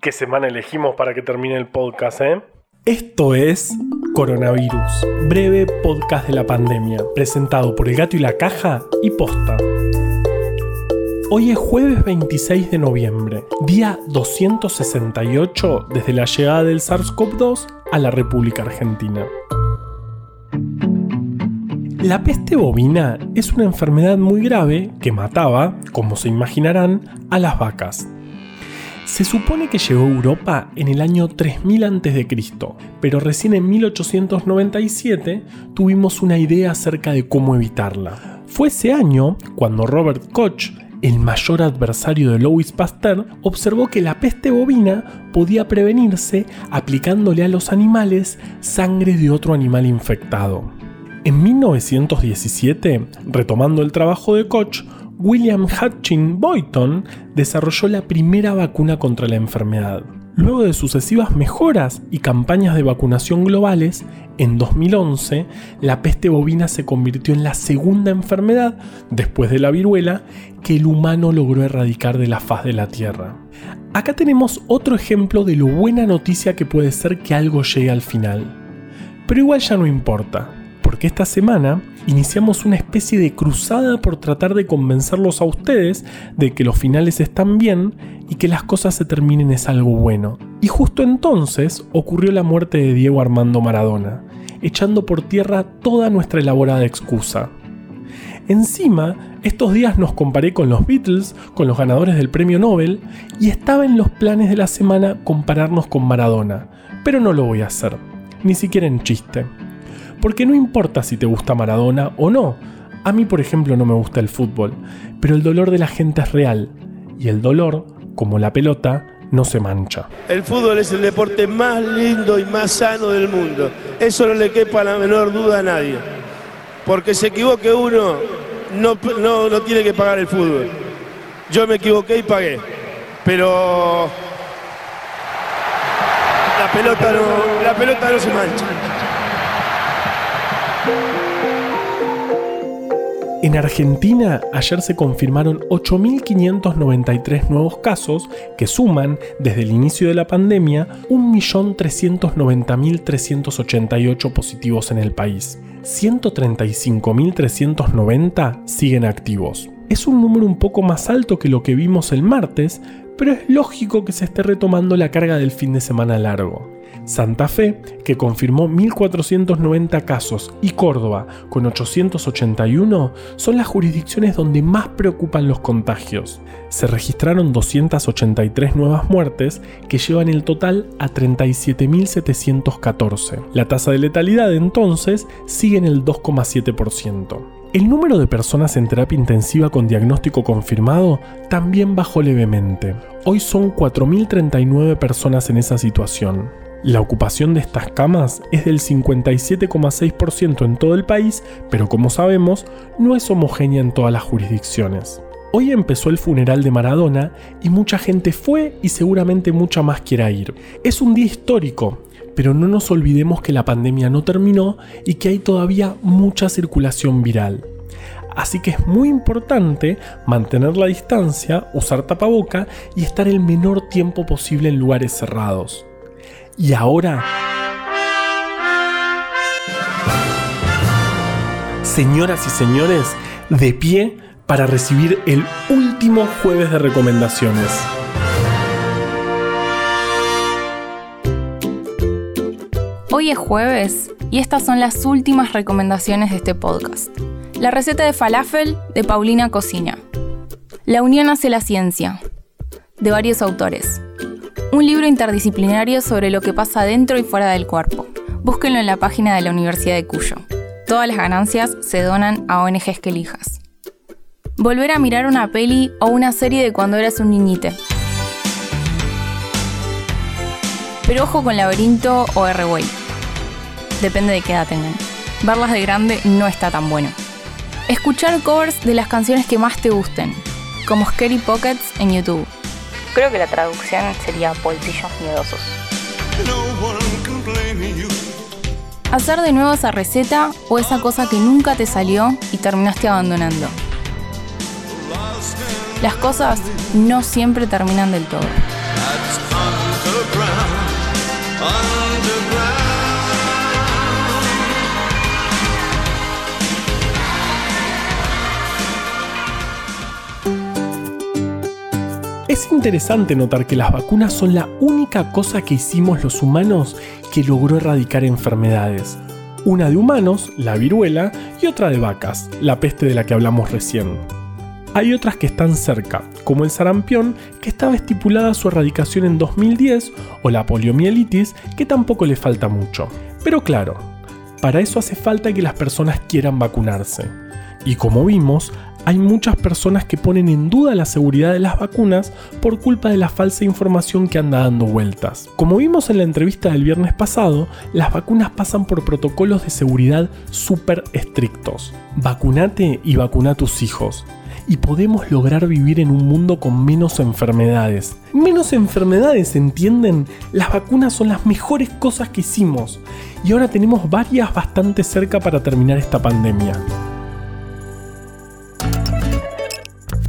qué semana elegimos para que termine el podcast, ¿eh? Esto es Coronavirus, breve podcast de la pandemia, presentado por El Gato y la Caja y Posta. Hoy es jueves 26 de noviembre, día 268 desde la llegada del SARS-CoV-2 a la República Argentina. La peste bovina es una enfermedad muy grave que mataba, como se imaginarán, a las vacas. Se supone que llegó a Europa en el año 3000 a.C., pero recién en 1897 tuvimos una idea acerca de cómo evitarla. Fue ese año cuando Robert Koch, el mayor adversario de Louis Pasteur, observó que la peste bovina podía prevenirse aplicándole a los animales sangre de otro animal infectado. En 1917, retomando el trabajo de Koch, William Hutchin Boyton desarrolló la primera vacuna contra la enfermedad. Luego de sucesivas mejoras y campañas de vacunación globales, en 2011 la peste bovina se convirtió en la segunda enfermedad, después de la viruela, que el humano logró erradicar de la faz de la Tierra. Acá tenemos otro ejemplo de lo buena noticia que puede ser que algo llegue al final. Pero igual ya no importa, porque esta semana iniciamos una especie de cruzada por tratar de convencerlos a ustedes de que los finales están bien y que las cosas se terminen es algo bueno. Y justo entonces ocurrió la muerte de Diego Armando Maradona, echando por tierra toda nuestra elaborada excusa. Encima, estos días nos comparé con los Beatles, con los ganadores del premio Nobel, y estaba en los planes de la semana compararnos con Maradona, pero no lo voy a hacer, ni siquiera en chiste. Porque no importa si te gusta Maradona o no. A mí, por ejemplo, no me gusta el fútbol, pero el dolor de la gente es real. Y el dolor, como la pelota, no se mancha. El fútbol es el deporte más lindo y más sano del mundo. Eso no le quepa la menor duda a nadie. Porque se equivoque uno, no, no, no tiene que pagar el fútbol. Yo me equivoqué y pagué. Pero la pelota no, la pelota no se mancha. En Argentina ayer se confirmaron 8.593 nuevos casos que suman desde el inicio de la pandemia 1.390.388 positivos en el país. 135.390 siguen activos. Es un número un poco más alto que lo que vimos el martes, pero es lógico que se esté retomando la carga del fin de semana largo. Santa Fe, que confirmó 1.490 casos, y Córdoba, con 881, son las jurisdicciones donde más preocupan los contagios. Se registraron 283 nuevas muertes, que llevan el total a 37.714. La tasa de letalidad entonces sigue en el 2,7%. El número de personas en terapia intensiva con diagnóstico confirmado también bajó levemente. Hoy son 4.039 personas en esa situación. La ocupación de estas camas es del 57,6% en todo el país, pero como sabemos, no es homogénea en todas las jurisdicciones. Hoy empezó el funeral de Maradona y mucha gente fue y seguramente mucha más quiera ir. Es un día histórico, pero no nos olvidemos que la pandemia no terminó y que hay todavía mucha circulación viral. Así que es muy importante mantener la distancia, usar tapaboca y estar el menor tiempo posible en lugares cerrados. Y ahora... Señoras y señores, de pie para recibir el último jueves de recomendaciones. Hoy es jueves y estas son las últimas recomendaciones de este podcast. La receta de falafel de Paulina Cocina. La unión hace la ciencia, de varios autores. Un libro interdisciplinario sobre lo que pasa dentro y fuera del cuerpo. Búsquenlo en la página de la Universidad de Cuyo. Todas las ganancias se donan a ONGs que elijas. Volver a mirar una peli o una serie de cuando eras un niñite. Pero ojo con Laberinto o R-Way. Depende de qué edad tengan. Verlas de grande no está tan bueno. Escuchar covers de las canciones que más te gusten, como Scary Pockets en YouTube creo que la traducción sería polsillos miedosos. Hacer de nuevo esa receta o esa cosa que nunca te salió y terminaste abandonando. Las cosas no siempre terminan del todo. Es interesante notar que las vacunas son la única cosa que hicimos los humanos que logró erradicar enfermedades. Una de humanos, la viruela, y otra de vacas, la peste de la que hablamos recién. Hay otras que están cerca, como el sarampión, que estaba estipulada su erradicación en 2010, o la poliomielitis, que tampoco le falta mucho. Pero claro, para eso hace falta que las personas quieran vacunarse. Y como vimos, hay muchas personas que ponen en duda la seguridad de las vacunas por culpa de la falsa información que anda dando vueltas. Como vimos en la entrevista del viernes pasado, las vacunas pasan por protocolos de seguridad súper estrictos. Vacunate y vacuna a tus hijos. Y podemos lograr vivir en un mundo con menos enfermedades. Menos enfermedades, ¿entienden? Las vacunas son las mejores cosas que hicimos. Y ahora tenemos varias bastante cerca para terminar esta pandemia.